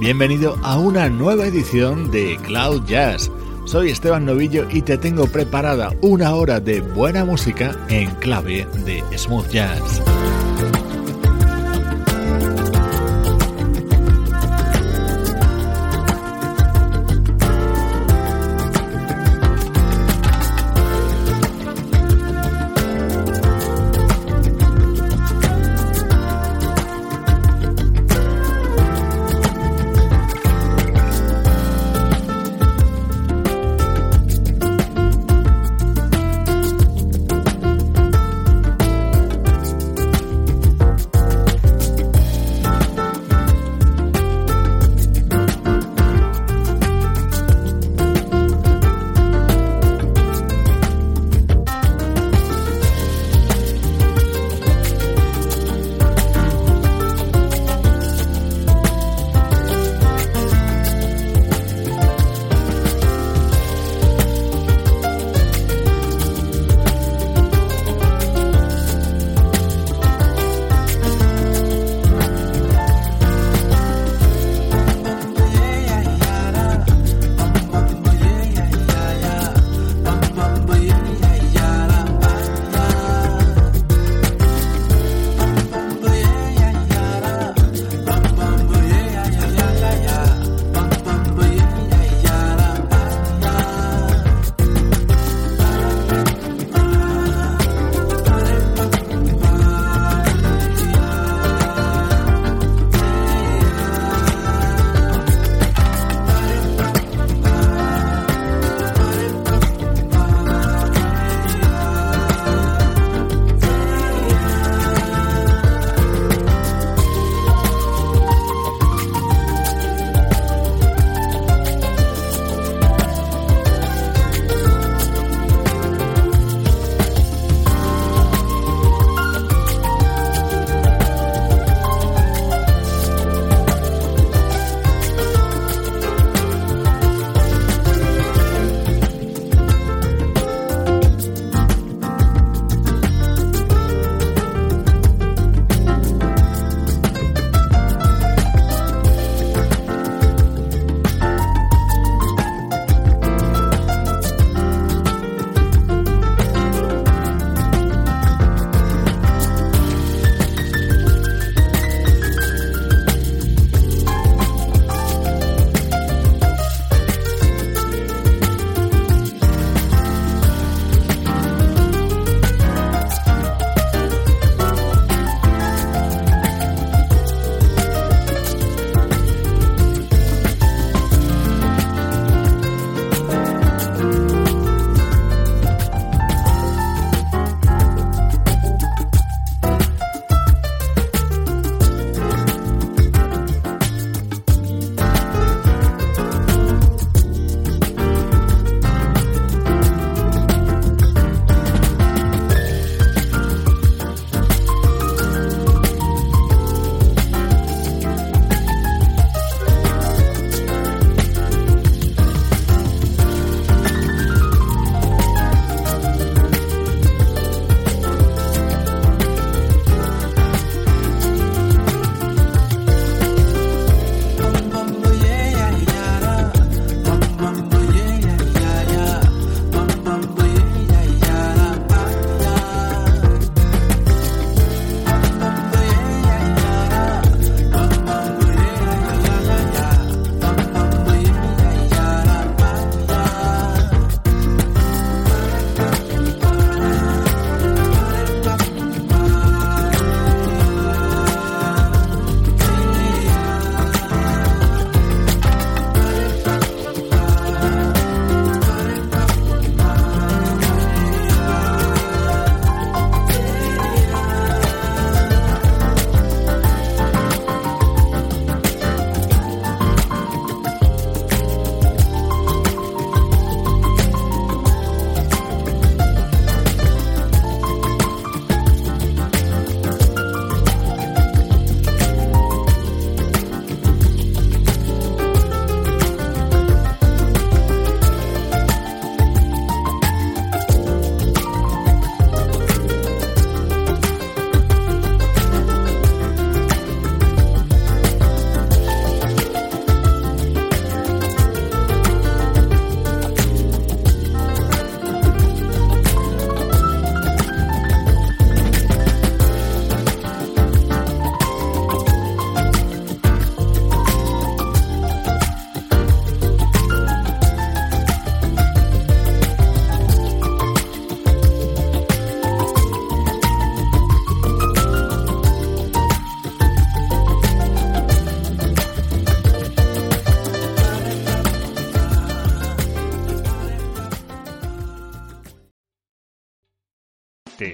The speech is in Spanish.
Bienvenido a una nueva edición de Cloud Jazz. Soy Esteban Novillo y te tengo preparada una hora de buena música en clave de smooth jazz.